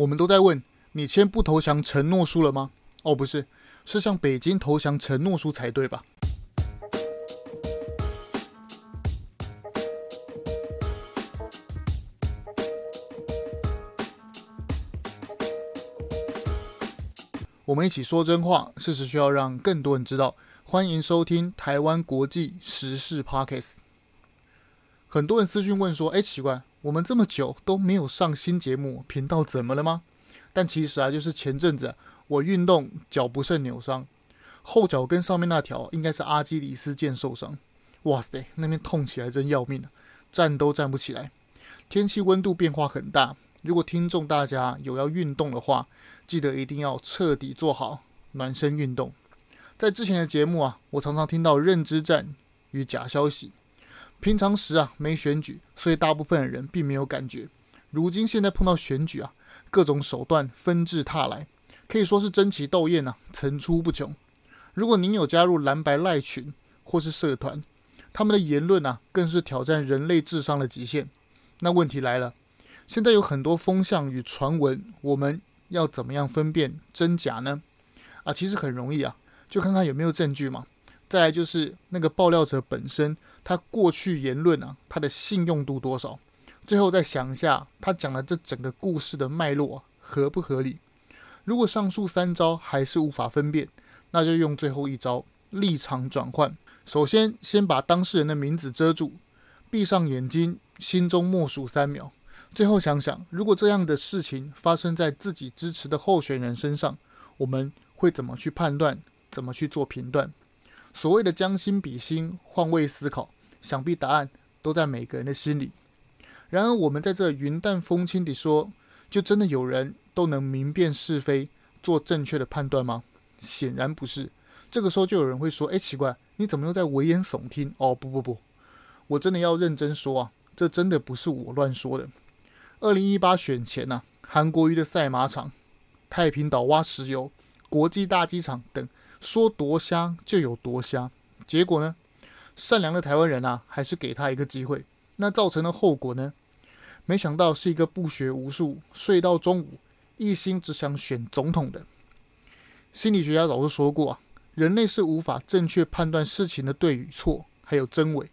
我们都在问你签不投降承诺书了吗？哦，不是，是向北京投降承诺书才对吧？我们一起说真话，事实需要让更多人知道。欢迎收听台湾国际时事 Podcast。很多人私讯问说：“哎，奇怪，我们这么久都没有上新节目，频道怎么了吗？”但其实啊，就是前阵子，我运动脚不慎扭伤，后脚跟上面那条应该是阿基里斯腱受伤。哇塞，那边痛起来真要命啊，站都站不起来。天气温度变化很大。如果听众大家有要运动的话，记得一定要彻底做好暖身运动。在之前的节目啊，我常常听到认知战与假消息。平常时啊没选举，所以大部分人并没有感觉。如今现在碰到选举啊，各种手段纷至沓来，可以说是争奇斗艳啊，层出不穷。如果您有加入蓝白赖群或是社团，他们的言论啊，更是挑战人类智商的极限。那问题来了。现在有很多风向与传闻，我们要怎么样分辨真假呢？啊，其实很容易啊，就看看有没有证据嘛。再来就是那个爆料者本身，他过去言论啊，他的信用度多少？最后再想一下，他讲的这整个故事的脉络，合不合理？如果上述三招还是无法分辨，那就用最后一招立场转换。首先，先把当事人的名字遮住，闭上眼睛，心中默数三秒。最后想想，如果这样的事情发生在自己支持的候选人身上，我们会怎么去判断？怎么去做评断？所谓的将心比心、换位思考，想必答案都在每个人的心里。然而，我们在这云淡风轻地说，就真的有人都能明辨是非，做正确的判断吗？显然不是。这个时候就有人会说：“哎，奇怪，你怎么又在危言耸听？”哦，不不不，我真的要认真说啊，这真的不是我乱说的。二零一八选前呐、韩国瑜的赛马场、太平岛挖石油、国际大机场等，说多瞎就有多瞎。结果呢，善良的台湾人啊，还是给他一个机会。那造成的后果呢？没想到是一个不学无术、睡到中午、一心只想选总统的。心理学家早就说过啊，人类是无法正确判断事情的对与错，还有真伪。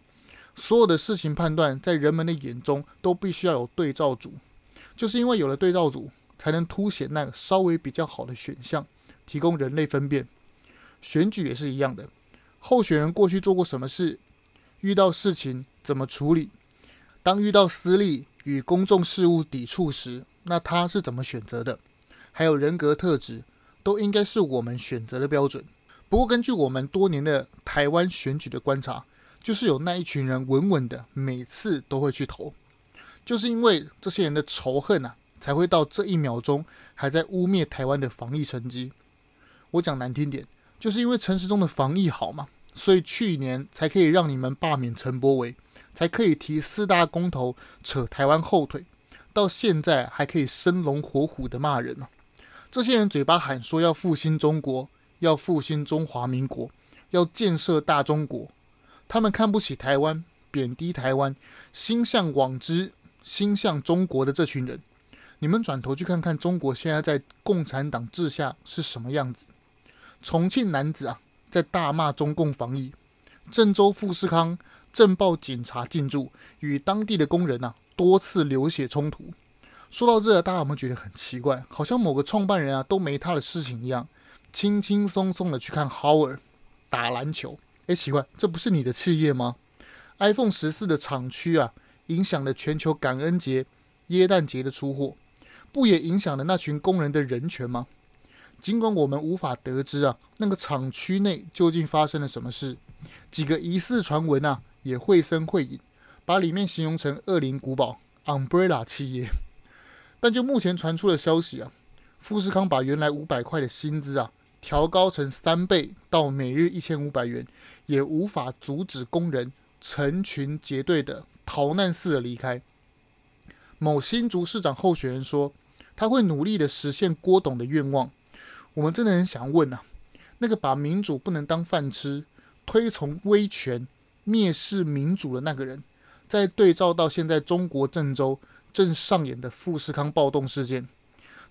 所有的事情判断，在人们的眼中都必须要有对照组，就是因为有了对照组，才能凸显那个稍微比较好的选项，提供人类分辨。选举也是一样的，候选人过去做过什么事，遇到事情怎么处理，当遇到私利与公众事务抵触时，那他是怎么选择的，还有人格特质，都应该是我们选择的标准。不过，根据我们多年的台湾选举的观察，就是有那一群人稳稳的，每次都会去投，就是因为这些人的仇恨啊，才会到这一秒钟还在污蔑台湾的防疫成绩。我讲难听点，就是因为陈时中的防疫好嘛，所以去年才可以让你们罢免陈柏维，才可以提四大公投扯台湾后腿，到现在还可以生龙活虎的骂人呢。这些人嘴巴喊说要复兴中国，要复兴中华民国，要建设大中国。他们看不起台湾，贬低台湾，心向往之，心向中国的这群人，你们转头去看看中国现在在共产党治下是什么样子？重庆男子啊，在大骂中共防疫；郑州富士康镇暴警察进驻，与当地的工人啊多次流血冲突。说到这，大家有没有觉得很奇怪？好像某个创办人啊都没他的事情一样，轻轻松松的去看 Howard 打篮球。哎，奇怪，这不是你的企业吗？iPhone 十四的厂区啊，影响了全球感恩节、耶诞节的出货，不也影响了那群工人的人权吗？尽管我们无法得知啊，那个厂区内究竟发生了什么事，几个疑似传闻啊，也绘声绘影，把里面形容成恶灵古堡 Umbrella 企业。但就目前传出的消息啊，富士康把原来五百块的薪资啊。调高成三倍到每日一千五百元，也无法阻止工人成群结队的逃难似的离开。某新竹市长候选人说，他会努力的实现郭董的愿望。我们真的很想问啊，那个把民主不能当饭吃、推崇威权、蔑视民主的那个人，在对照到现在中国郑州正上演的富士康暴动事件，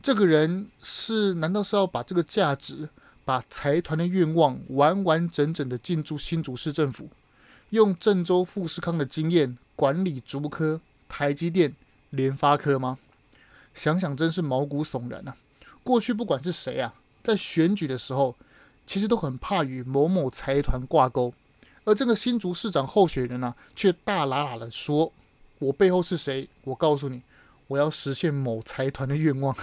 这个人是难道是要把这个价值、把财团的愿望完完整整的进驻新竹市政府，用郑州富士康的经验管理竹科、台积电、联发科吗？想想真是毛骨悚然啊！过去不管是谁啊，在选举的时候，其实都很怕与某某财团挂钩，而这个新竹市长候选人呢、却大喇喇的说：“我背后是谁？我告诉你。”我要实现某财团的愿望，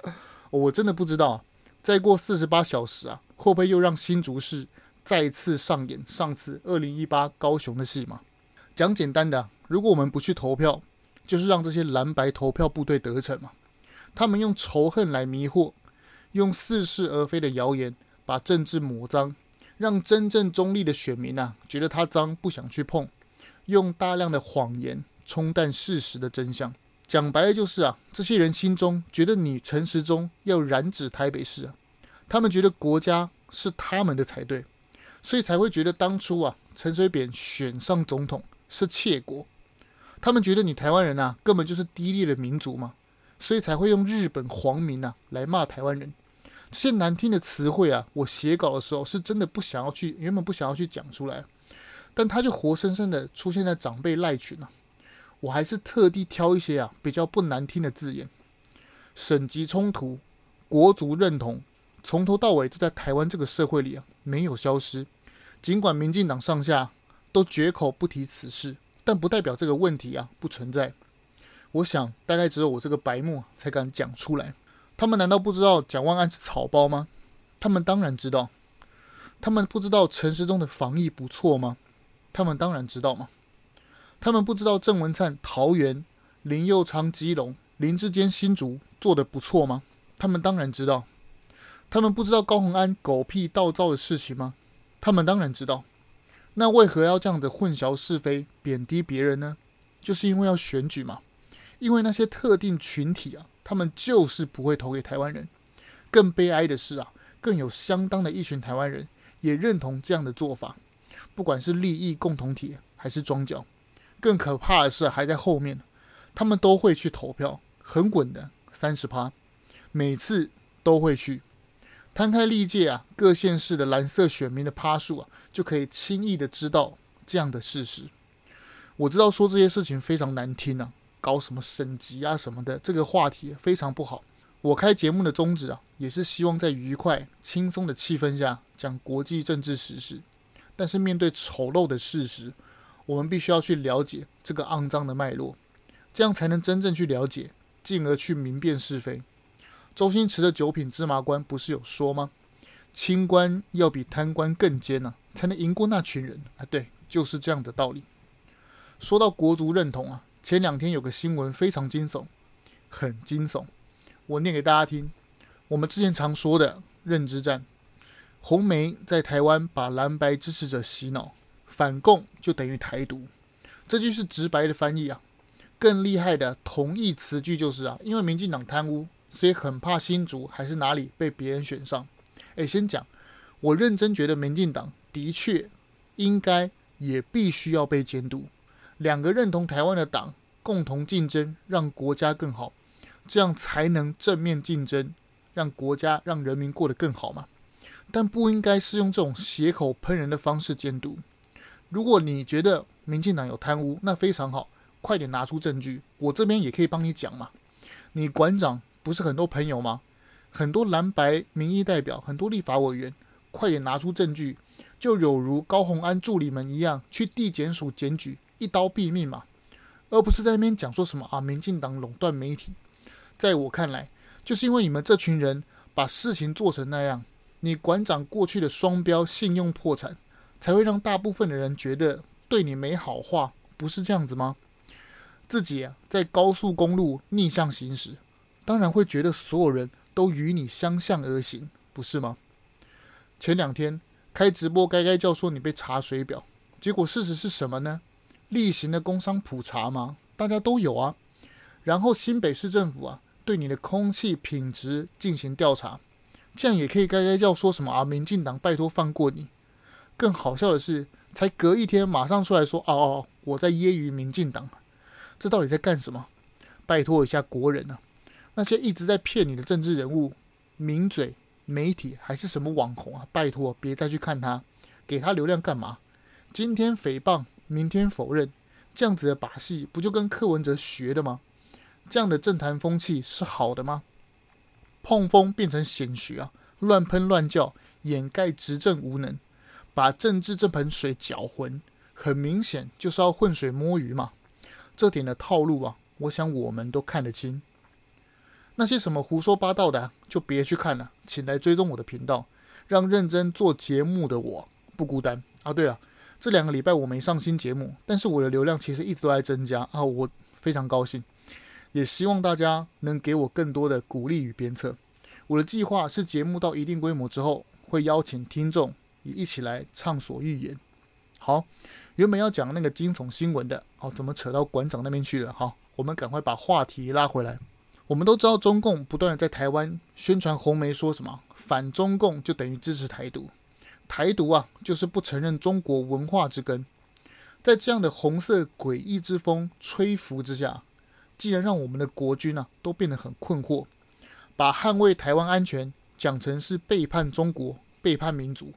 我真的不知道。再过四十八小时啊，会不会又让新竹市再次上演上次二零一八高雄的戏码？讲简单的，如果我们不去投票，就是让这些蓝白投票部队得逞嘛。他们用仇恨来迷惑，用似是而非的谣言把政治抹脏，让真正中立的选民啊觉得它脏，不想去碰。用大量的谎言冲淡事实的真相。讲白了就是啊，这些人心中觉得你陈时中要染指台北市啊，他们觉得国家是他们的才对，所以才会觉得当初啊陈水扁选上总统是窃国，他们觉得你台湾人啊根本就是低劣的民族嘛，所以才会用日本皇民啊来骂台湾人，些难听的词汇啊，我写稿的时候是真的不想要去，原本不想要去讲出来，但他就活生生的出现在长辈赖群啊。我还是特地挑一些啊比较不难听的字眼，省级冲突、国族认同，从头到尾都在台湾这个社会里啊没有消失。尽管民进党上下都绝口不提此事，但不代表这个问题啊不存在。我想大概只有我这个白目才敢讲出来。他们难道不知道蒋万安是草包吗？他们当然知道。他们不知道陈时中的防疫不错吗？他们当然知道吗？他们不知道郑文灿桃园、林佑昌基隆、林志坚新竹做得不错吗？他们当然知道。他们不知道高虹安狗屁倒灶的事情吗？他们当然知道。那为何要这样子混淆是非、贬低别人呢？就是因为要选举嘛。因为那些特定群体啊，他们就是不会投给台湾人。更悲哀的是啊，更有相当的一群台湾人也认同这样的做法，不管是利益共同体还是庄脚。更可怕的是，还在后面，他们都会去投票，很稳的三十趴，每次都会去。摊开历届啊，各县市的蓝色选民的趴数啊，就可以轻易的知道这样的事实。我知道说这些事情非常难听啊，搞什么省级啊什么的，这个话题非常不好。我开节目的宗旨啊，也是希望在愉快、轻松的气氛下讲国际政治时事，但是面对丑陋的事实。我们必须要去了解这个肮脏的脉络，这样才能真正去了解，进而去明辨是非。周星驰的九品芝麻官不是有说吗？清官要比贪官更奸呐、啊，才能赢过那群人啊！对，就是这样的道理。说到国足认同啊，前两天有个新闻非常惊悚，很惊悚。我念给大家听。我们之前常说的认知战，红媒在台湾把蓝白支持者洗脑。反共就等于台独，这句是直白的翻译啊。更厉害的同义词句就是啊，因为民进党贪污，所以很怕新竹还是哪里被别人选上。诶，先讲，我认真觉得民进党的确应该也必须要被监督。两个认同台湾的党共同竞争，让国家更好，这样才能正面竞争，让国家让人民过得更好嘛。但不应该是用这种血口喷人的方式监督。如果你觉得民进党有贪污，那非常好，快点拿出证据，我这边也可以帮你讲嘛。你馆长不是很多朋友吗？很多蓝白民意代表，很多立法委员，快点拿出证据，就有如高虹安助理们一样，去地检署检举，一刀毙命嘛，而不是在那边讲说什么啊，民进党垄断媒体。在我看来，就是因为你们这群人把事情做成那样，你馆长过去的双标，信用破产。才会让大部分的人觉得对你没好话，不是这样子吗？自己啊，在高速公路逆向行驶，当然会觉得所有人都与你相向而行，不是吗？前两天开直播，该该叫说你被查水表，结果事实是什么呢？例行的工商普查吗？大家都有啊。然后新北市政府啊，对你的空气品质进行调查，这样也可以该该叫说什么啊？民进党拜托放过你。更好笑的是，才隔一天，马上出来说：“哦哦，我在揶揄民进党，这到底在干什么？拜托一下国人啊！那些一直在骗你的政治人物、名嘴、媒体还是什么网红啊，拜托别再去看他，给他流量干嘛？今天诽谤，明天否认，这样子的把戏不就跟柯文哲学的吗？这样的政坛风气是好的吗？碰风变成显学啊，乱喷乱叫，掩盖执政无能，把政治这盆水搅浑，很明显就是要浑水摸鱼嘛。这点的套路啊，我想我们都看得清。那些什么胡说八道的，就别去看了，请来追踪我的频道，让认真做节目的我不孤单啊。对了，这两个礼拜我没上新节目，但是我的流量其实一直都在增加啊，我非常高兴，也希望大家能给我更多的鼓励与鞭策。我的计划是节目到一定规模之后，会邀请听众也一起来畅所欲言。好，原本要讲那个惊悚新闻的，哦，怎么扯到馆长那边去了？好，我们赶快把话题拉回来。我们都知道，中共不断的在台湾宣传红媒，说什么反中共就等于支持台独，台独啊就是不承认中国文化之根。在这样的红色诡异之风吹拂之下，竟然让我们的国军啊都变得很困惑，把捍卫台湾安全讲成是背叛中国、背叛民族，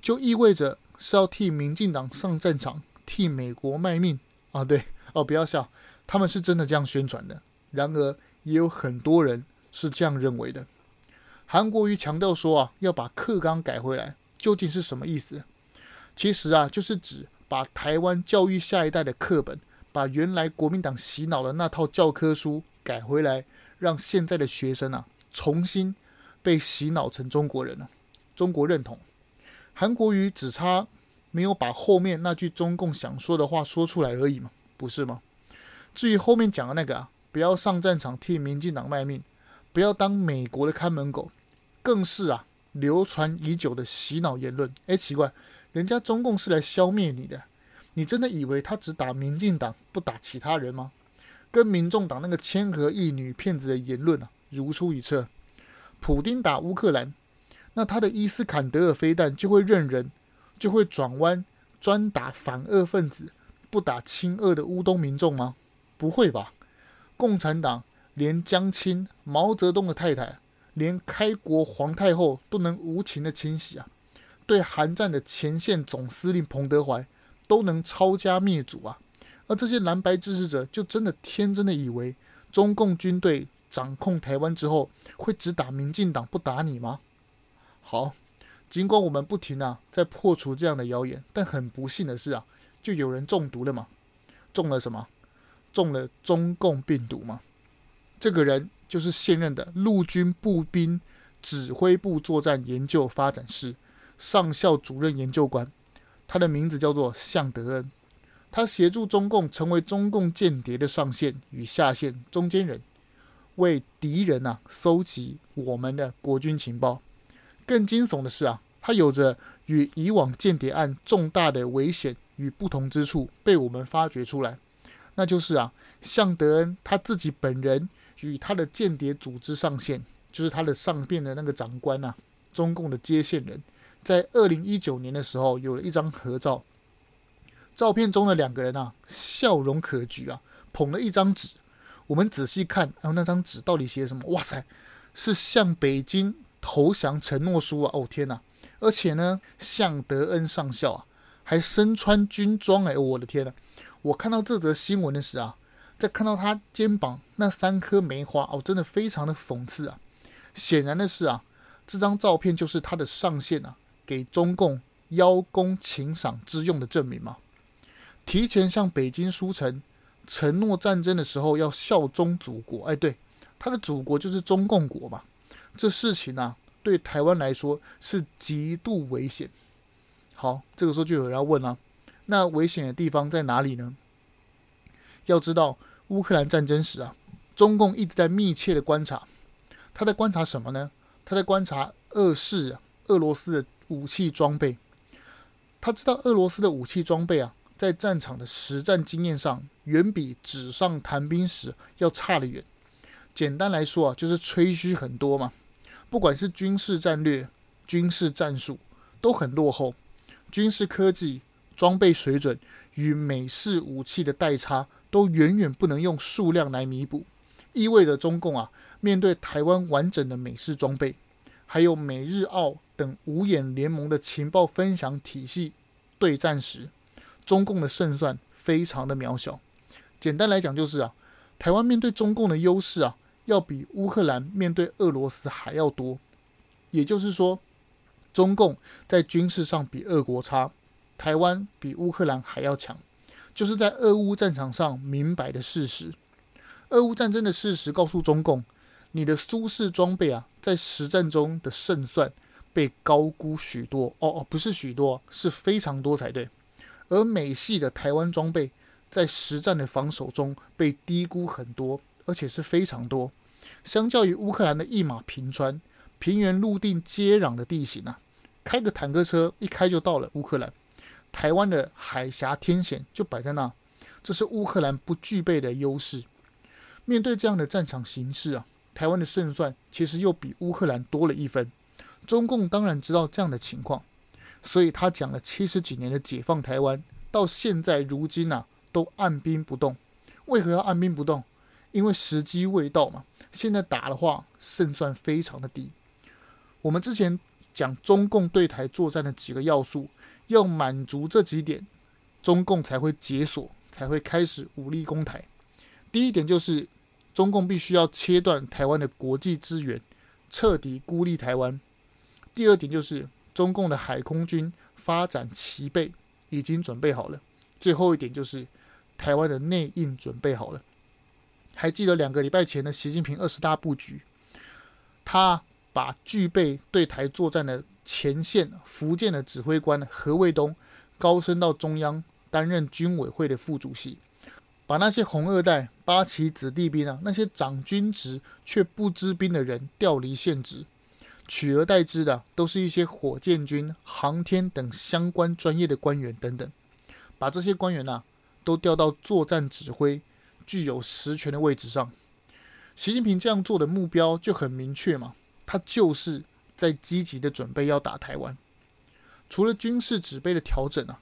就意味着是要替民进党上战场、替美国卖命啊！对哦，不要笑，他们是真的这样宣传的。然而，也有很多人是这样认为的。韩国瑜强调说啊，要把课纲改回来，究竟是什么意思？其实啊，就是指把台湾教育下一代的课本，把原来国民党洗脑的那套教科书改回来，让现在的学生啊，重新被洗脑成中国人了，中国认同。韩国瑜只差没有把后面那句中共想说的话说出来而已嘛，不是吗？至于后面讲的那个啊。不要上战场替民进党卖命，不要当美国的看门狗，更是啊流传已久的洗脑言论。哎，奇怪，人家中共是来消灭你的，你真的以为他只打民进党不打其他人吗？跟民众党那个千和一女骗子的言论啊如出一辙。普丁打乌克兰，那他的伊斯坎德尔飞弹就会认人，就会转弯专打反俄分子，不打亲俄的乌东民众吗？不会吧？共产党连江青、毛泽东的太太，连开国皇太后都能无情的清洗啊！对韩战的前线总司令彭德怀都能抄家灭族啊！而这些蓝白支持者就真的天真的以为中共军队掌控台湾之后会只打民进党不打你吗？好，尽管我们不停啊在破除这样的谣言，但很不幸的是啊，就有人中毒了嘛？中了什么？中了中共病毒吗？这个人就是现任的陆军步兵指挥部作战研究发展室上校主任研究官，他的名字叫做向德恩。他协助中共成为中共间谍的上线与下线中间人，为敌人啊搜集我们的国军情报。更惊悚的是啊，他有着与以往间谍案重大的危险与不同之处，被我们发掘出来。那就是啊，向德恩他自己本人与他的间谍组织上线，就是他的上边的那个长官、啊，中共的接线人，在二零一九年的时候有了一张合照，照片中的两个人啊，笑容可掬啊，捧了一张纸。我们仔细看，然后那张纸到底写什么？哇塞，是向北京投降承诺书啊！哦天哪！而且呢，向德恩上校啊，还身穿军装哎！我的天呐！我看到这则新闻的时候啊，在看到他肩膀那三颗梅花哦，真的非常的讽刺啊！显然的是啊，这张照片就是他的上线啊，给中共邀功请赏之用的证明嘛。提前向北京书城承诺战争的时候要效忠祖国，哎，对，他的祖国就是中共国嘛。这事情啊，对台湾来说是极度危险。好，这个时候就有人要问了。那危险的地方在哪里呢？要知道，乌克兰战争时啊，中共一直在密切的观察。他在观察什么呢？他在观察俄式俄罗斯的武器装备。他知道俄罗斯的武器装备啊，在战场的实战经验上，远比纸上谈兵时要差得远。简单来说啊，就是吹嘘很多嘛。不管是军事战略、军事战术，都很落后。军事科技。装备水准与美式武器的代差都远远不能用数量来弥补，意味着中共啊，面对台湾完整的美式装备，还有美日澳等五眼联盟的情报分享体系对战时，中共的胜算非常的渺小。简单来讲就是啊，台湾面对中共的优势啊，要比乌克兰面对俄罗斯还要多。也就是说，中共在军事上比俄国差，台湾比乌克兰还要强，就是在俄乌战场上明摆的事实。俄乌战争的事实告诉中共，你的苏式装备啊，在实战中的胜算被高估许多。哦哦，不是许多，是非常多才对。而美系的台湾装备。在实战的防守中被低估很多，而且是非常多。相较于乌克兰的一马平川、平原陆地接壤的地形啊，开个坦克车一开就到了乌克兰。台湾的海峡天险就摆在那，这是乌克兰不具备的优势。面对这样的战场形势啊，台湾的胜算其实又比乌克兰多了一分。中共当然知道这样的情况，所以他讲了七十几年的解放台湾，到现在如今啊。都按兵不动，为何要按兵不动？因为时机未到嘛。现在打的话，胜算非常的低。我们之前讲中共对台作战的几个要素，要满足这几点，中共才会解锁，才会开始武力攻台。第一点就是，中共必须要切断台湾的国际资源，彻底孤立台湾。第二点就是，中共的海空军发展齐备，已经准备好了。最后一点就是。台湾的内应准备好了，还记得两个礼拜前的习近平二十大布局，他把具备对台作战的前线福建的指挥官何卫东高升到中央担任军委会的副主席，把那些红二代、八旗子弟兵啊，那些掌军职却不知兵的人调离现职，取而代之的都是一些火箭军、航天等相关专业的官员等等，把这些官员啊。都调到作战指挥、具有实权的位置上。习近平这样做的目标就很明确嘛，他就是在积极的准备要打台湾。除了军事指挥的调整啊，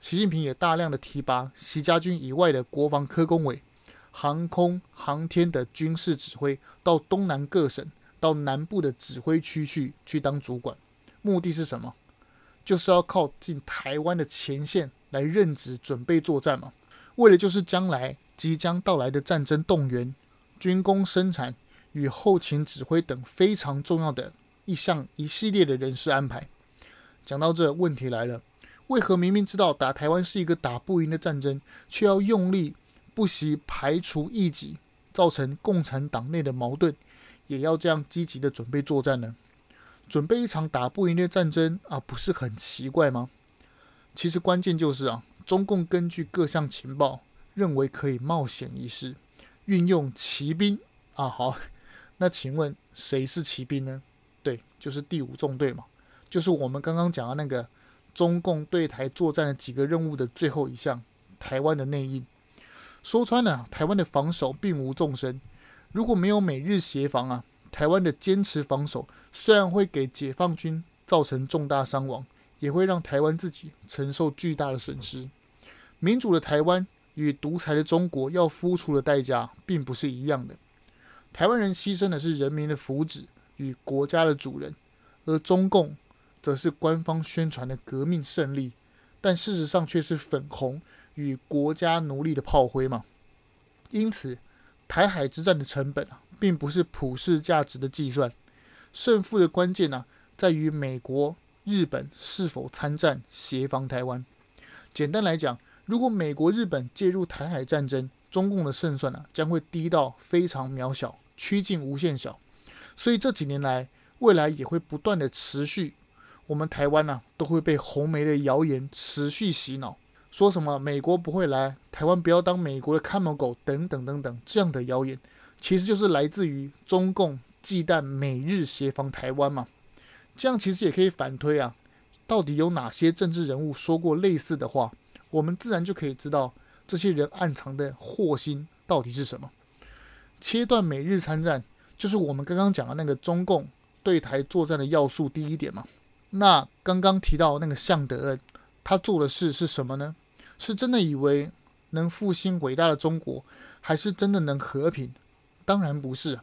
习近平也大量的提拔习家军以外的国防科工委、航空航天的军事指挥到东南各省、到南部的指挥区去去当主管。目的是什么？就是要靠近台湾的前线来任职、准备作战嘛。为了就是将来即将到来的战争动员、军工生产与后勤指挥等非常重要的一项一系列的人事安排。讲到这，问题来了：为何明明知道打台湾是一个打不赢的战争，却要用力不惜排除异己，造成共产党内的矛盾，也要这样积极的准备作战呢？准备一场打不赢的战争啊，不是很奇怪吗？其实关键就是啊。中共根据各项情报，认为可以冒险一试，运用骑兵啊。好，那请问谁是骑兵呢？就是第五纵队嘛，就是我们刚刚讲的那个中共对台作战的几个任务的最后一项——台湾的内应。说穿了，台湾的防守并无纵深，如果没有美日协防啊，台湾的坚持防守虽然会给解放军造成重大伤亡，也会让台湾自己承受巨大的损失。民主的台湾与独裁的中国要付出的代价并不是一样的。台湾人牺牲的是人民的福祉与国家的主人，而中共则是官方宣传的革命胜利，但事实上却是粉红与国家奴隶的炮灰嘛。因此，台海之战的成本啊，并不是普世价值的计算，胜负的关键呢、在于美国、日本是否参战协防台湾。简单来讲。如果美国、日本介入台海战争，中共的胜算呢、啊、将会低到非常渺小，趋近无限小。所以这几年来，未来也会不断的持续，我们台湾呢、都会被红媒的谣言持续洗脑，说什么美国不会来，台湾不要当美国的看门狗等等等等这样的谣言，其实就是来自于中共忌惮美日协防台湾嘛。这样其实也可以反推啊，到底有哪些政治人物说过类似的话？我们自然就可以知道这些人暗藏的祸心到底是什么。切断美日参战，就是我们刚刚讲的那个中共对台作战的要素第一点嘛。那刚刚提到那个向德恩，他做的事是什么呢？是真的以为能复兴伟大的中国，还是真的能和平？当然不是。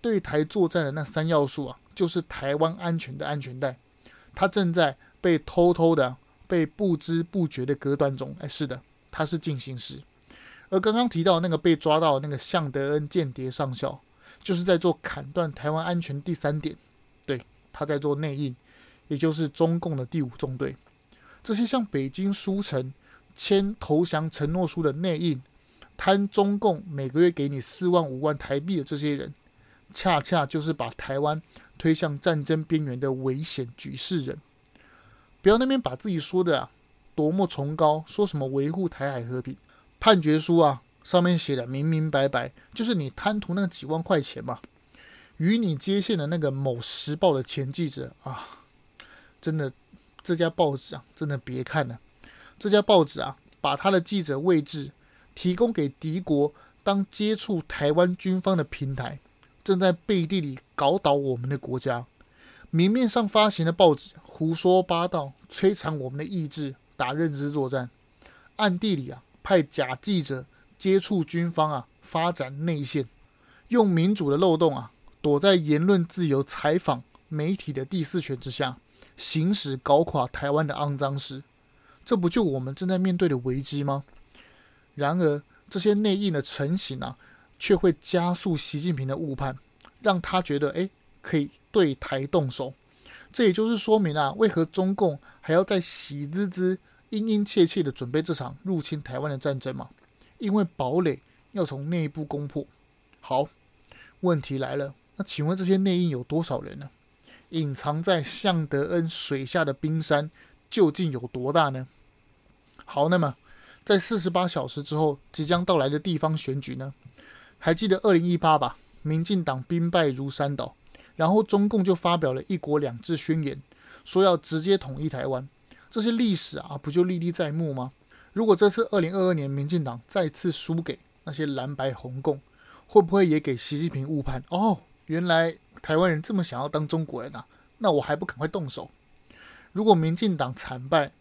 对台作战的那三要素啊，就是台湾安全的安全带，它正在被偷偷的、被不知不觉的割断中。哎，是的，它是进行时。而刚刚提到那个被抓到的那个向德恩间谍上校，就是在做砍断台湾安全第三点。对，他在做内应，也就是中共的第五纵队。这些向北京书城签投降承诺书的内应，贪中共每个月给你四万五万台币的这些人。恰恰就是把台湾推向战争边缘的危险局势人，不要那边把自己说的啊多么崇高，说什么维护台海和平，判决书啊上面写的明明白白，就是你贪图那几万块钱嘛。与你接线的那个某时报的前记者啊，真的这家报纸啊，真的别看了，这家报纸啊，把他的记者位置提供给敌国当接触台湾军方的平台。正在背地里搞倒我们的国家，明面上发行的报纸胡说八道，摧残我们的意志，打认知作战；暗地里啊，派假记者接触军方啊，发展内线，用民主的漏洞啊，躲在言论自由、采访媒体的第四权之下，行使搞垮台湾的肮脏事。这不就我们正在面对的危机吗？然而，这些内应的成型啊。却会加速习近平的误判，让他觉得哎，可以对台动手。这也就是说明啊，为何中共还要在喜滋滋、殷殷切切的准备这场入侵台湾的战争嘛？因为堡垒要从内部攻破。好，问题来了，那请问这些内应有多少人呢？隐藏在向德恩水下的冰山究竟有多大呢？好，那么在四十八小时之后即将到来的地方选举呢？还记得二零一八吧？民进党兵败如山倒，然后中共就发表了一国两制宣言，说要直接统一台湾。这些历史啊，不就历历在目吗？如果这次二零二二年民进党再次输给那些蓝白红共，会不会也给习近平误判？哦，原来台湾人这么想要当中国人啊？那我还不赶快动手？如果民进党惨败，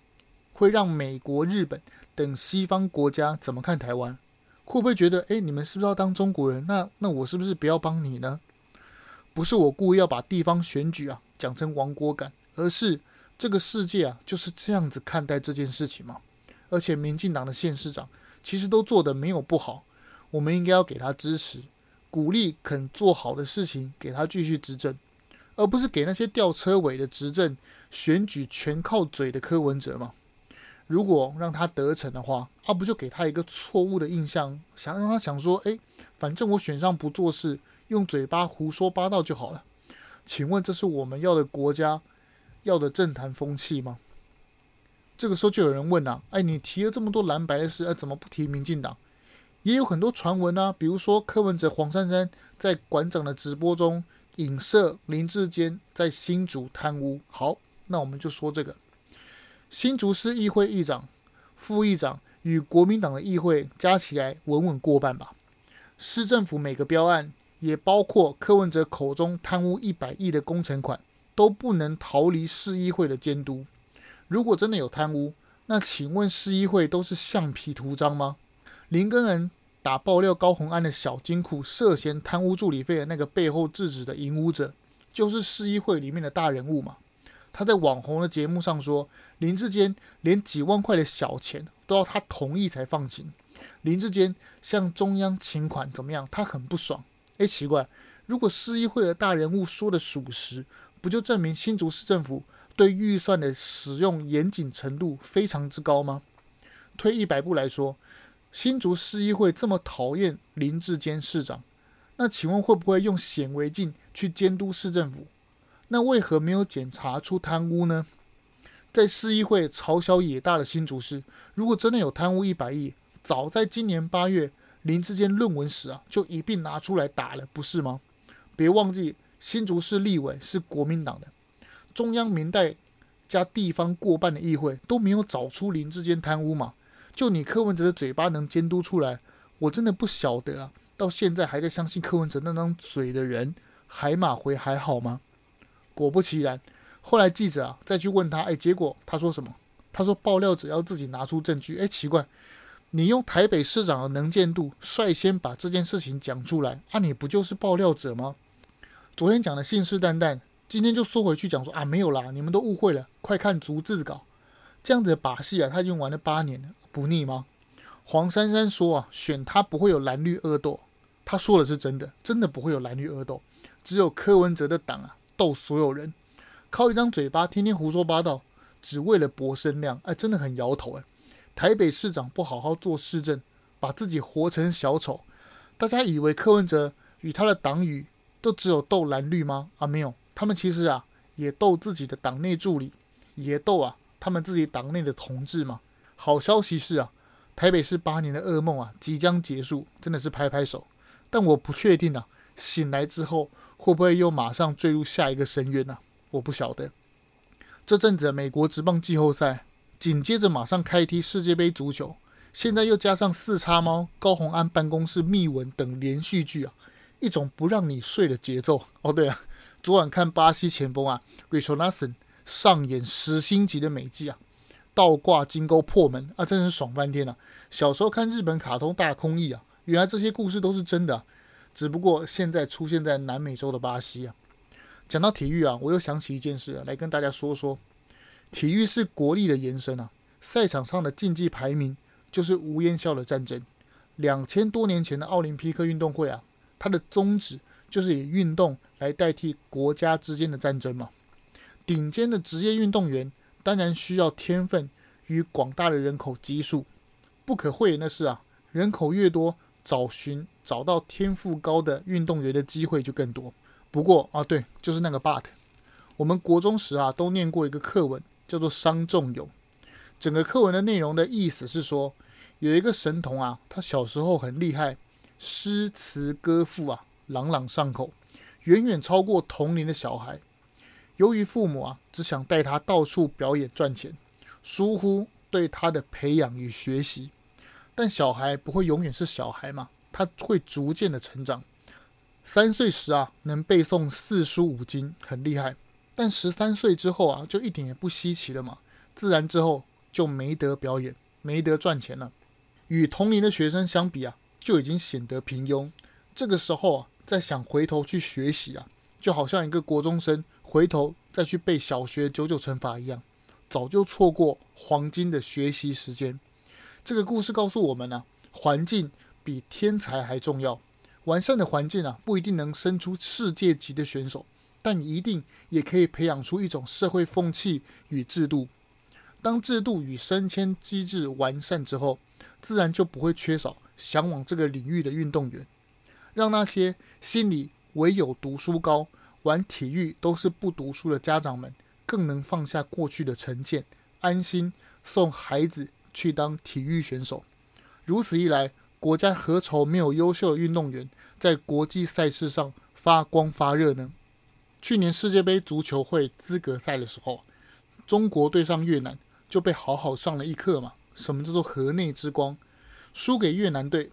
会让美国、日本等西方国家怎么看台湾？会不会觉得，哎，你们是不是要当中国人？那那我是不是不要帮你呢？不是我故意要把地方选举啊讲成亡国感，而是这个世界啊就是这样子看待这件事情嘛。而且民进党的县市长其实都做得没有不好，我们应该要给他支持，鼓励肯做好的事情，给他继续执政，而不是给那些吊车尾的执政、选举全靠嘴的柯文哲嘛。如果让他得逞的话，啊，不就给他一个错误的印象，想让他想说，哎，反正我选上不做事，用嘴巴胡说八道就好了。请问这是我们要的国家，要的政坛风气吗？这个时候就有人问啊，哎，你提了这么多蓝白的事，哎，怎么不提民进党？也有很多传闻啊，比如说柯文哲、黄珊珊在馆长的直播中影射林志坚在新竹贪污。好，那我们就说这个。新竹市议会议长、副议长与国民党的议会加起来稳稳过半吧。市政府每个标案，也包括柯文哲口中贪污一百亿的工程款，都不能逃离市议会的监督。如果真的有贪污，那请问市议会都是橡皮图章吗？林根恩打爆料高虹安的小金库涉嫌贪污助理费的那个背后制止的引武者，就是市议会里面的大人物嘛？他在网红的节目上说，林志坚连几万块的小钱都要他同意才放行。林志坚向中央请款怎么样？他很不爽。诶，奇怪，如果市议会的大人物说的属实，不就证明新竹市政府对预算的使用严谨程度非常之高吗？退一百步来说，新竹市议会这么讨厌林志坚市长，那请问会不会用显微镜去监督市政府？那为何没有检查出贪污呢？在市议会嘲笑野大的新竹市，如果真的有贪污一百亿，早在今年八月林志坚论文时啊，就一并拿出来打了，不是吗？别忘记新竹市立委是国民党的，中央民代加地方过半的议会都没有找出林志坚贪污嘛？就你柯文哲的嘴巴能监督出来，我真的不晓得啊！到现在还在相信柯文哲那张嘴的人，海马回还好吗？果不其然，后来记者啊再去问他，哎，结果他说什么？他说爆料者要自己拿出证据。哎，奇怪，你用台北市长的能见度率先把这件事情讲出来，啊，你不就是爆料者吗？昨天讲的信誓旦旦，今天就缩回去讲说啊，没有啦，你们都误会了，快看逐字稿。这样子的把戏啊，他已经玩了八年了，不腻吗？黄珊珊说啊，选他不会有蓝绿恶斗，他说的是真的，真的不会有蓝绿恶斗，只有柯文哲的党啊斗所有人，靠一张嘴巴天天胡说八道，只为了博声量，哎，真的很摇头哎。台北市长不好好做市政，把自己活成小丑，大家以为柯文哲与他的党羽都只有斗蓝绿吗？啊，没有，他们其实啊也斗自己的党内助理，也斗啊他们自己党内的同志嘛。好消息是啊，台北市八年的噩梦啊即将结束，真的是拍拍手。但我不确定啊，醒来之后会不会又马上坠入下一个深渊呢？我不晓得。这阵子美国职棒季后赛。紧接着马上开踢世界杯足球，现在又加上四叉猫、高虹安办公室密文等连续剧啊，一种不让你睡的节奏。哦，对啊，昨晚看巴西前锋啊 r i c h a r l a s o n 上演十星级的美技啊，倒挂金钩破门啊，真是爽翻天了啊。小时候看日本卡通大空翼啊，原来这些故事都是真的，只不过现在出现在南美洲的巴西啊。讲到体育啊，我又想起一件事，来跟大家说说。体育是国力的延伸啊！赛场上的竞技排名就是无烟硝的战争。两千多年前的奥林匹克运动会啊，它的宗旨就是以运动来代替国家之间的战争嘛。顶尖的职业运动员当然需要天分与广大的人口基数。不可讳言的是啊，人口越多，找寻找到天赋高的运动员的机会就更多。不过啊，对，就是那个 but，我们国中时啊都念过一个课文。叫做伤仲永，整个课文的内容的意思是说，有一个神童啊，他小时候很厉害，诗词歌赋啊朗朗上口，远远超过同龄的小孩。由于父母啊只想带他到处表演赚钱，疏忽对他的培养与学习。但小孩不会永远是小孩嘛，他会逐渐的成长。三岁时啊能背诵四书五经，很厉害。但十三岁之后啊，就一点也不稀奇了嘛。自然之后就没得表演，没得赚钱了。与同龄的学生相比啊，就已经显得平庸。这个时候啊，再想回头去学习啊，就好像一个国中生回头再去背小学九九乘法一样，早就错过黄金的学习时间。这个故事告诉我们呢、啊，环境比天才还重要。完善的环境啊，不一定能生出世界级的选手。但一定也可以培养出一种社会风气与制度。当制度与升迁机制完善之后，自然就不会缺少向往这个领域的运动员，让那些心里唯有读书高、玩体育都是不读书的家长们，更能放下过去的成见，安心送孩子去当体育选手。如此一来，国家何愁没有优秀的运动员在国际赛事上发光发热呢？去年世界杯足球会资格赛的时候，中国对上越南就被好好上了一课嘛。什么叫做河内之光？输给越南队，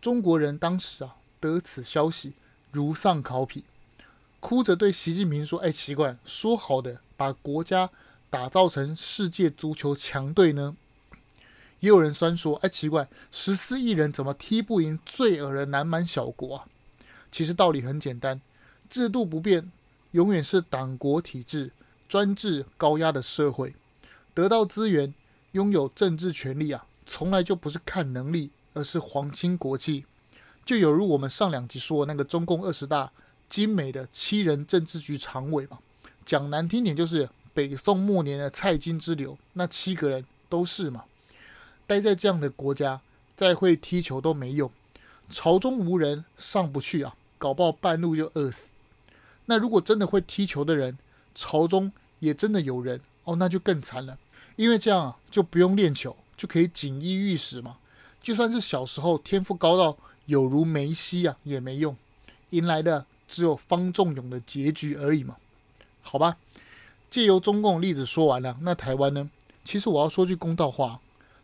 中国人当时啊得此消息如丧考妣，哭着对习近平说：“哎，奇怪，说好的把国家打造成世界足球强队呢？”也有人酸说：“哎，奇怪，十四亿人怎么踢不赢罪恶的南蛮小国啊？”其实道理很简单。制度不变，永远是党国体制、专制高压的社会。得到资源、拥有政治权力啊，从来就不是看能力，而是皇亲国戚。就有如我们上两集说的那个中共二十大精美的七人政治局常委嘛，讲难听点就是北宋末年的蔡京之流，那七个人都是嘛。待在这样的国家，再会踢球都没用，朝中无人上不去啊，搞不好半路就饿死。那如果真的会踢球的人，朝中也真的有人哦，那就更惨了。因为这样啊，就不用练球，就可以锦衣玉食嘛。就算是小时候天赋高到有如梅西啊，也没用，迎来的只有方仲永的结局而已嘛。好吧，借由中共例子说完了，那台湾呢？其实我要说句公道话，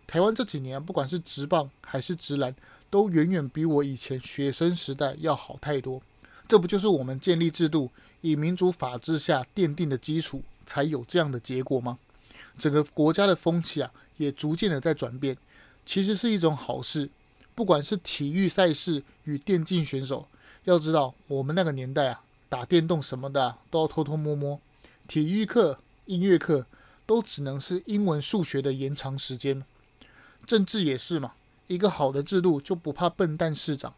台湾这几年不管是直棒还是直篮，都远远比我以前学生时代要好太多。这不就是我们建立制度，以民主法治下奠定的基础，才有这样的结果吗？整个国家的风气啊，也逐渐的在转变。其实是一种好事。不管是体育赛事与电竞选手，要知道我们那个年代啊，打电动什么的，都要偷偷摸摸。体育课、音乐课都只能是英文、数学的延长时间。政治也是嘛，一个好的制度就不怕笨蛋市长，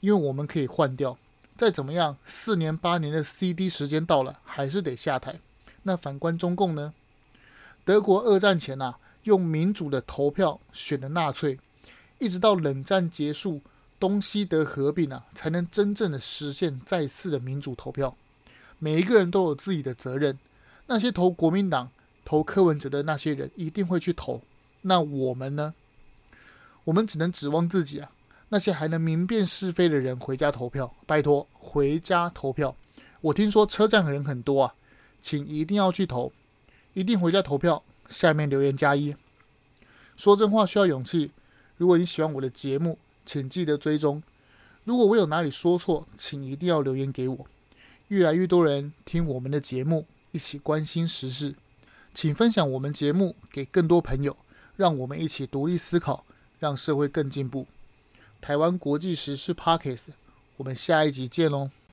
因为我们可以换掉。再怎么样，四年八年的 CD 时间到了，还是得下台。那反观中共呢？德国二战前啊，用民主的投票选了纳粹，一直到冷战结束，东西德合并啊，才能真正的实现再次的民主投票。每一个人都有自己的责任。那些投国民党、投柯文哲的那些人一定会去投。那我们呢？我们只能指望自己啊。那些还能明辨是非的人回家投票，拜托回家投票。我听说车站的人很多啊，请一定要去投，一定回家投票。下面留言加一。说真话需要勇气。如果你喜欢我的节目，请记得追踪。如果我有哪里说错，请一定要留言给我。越来越多人听我们的节目，一起关心时事，请分享我们节目给更多朋友，让我们一起独立思考，让社会更进步。台湾国际时事 Podcast，我们下一集见喽。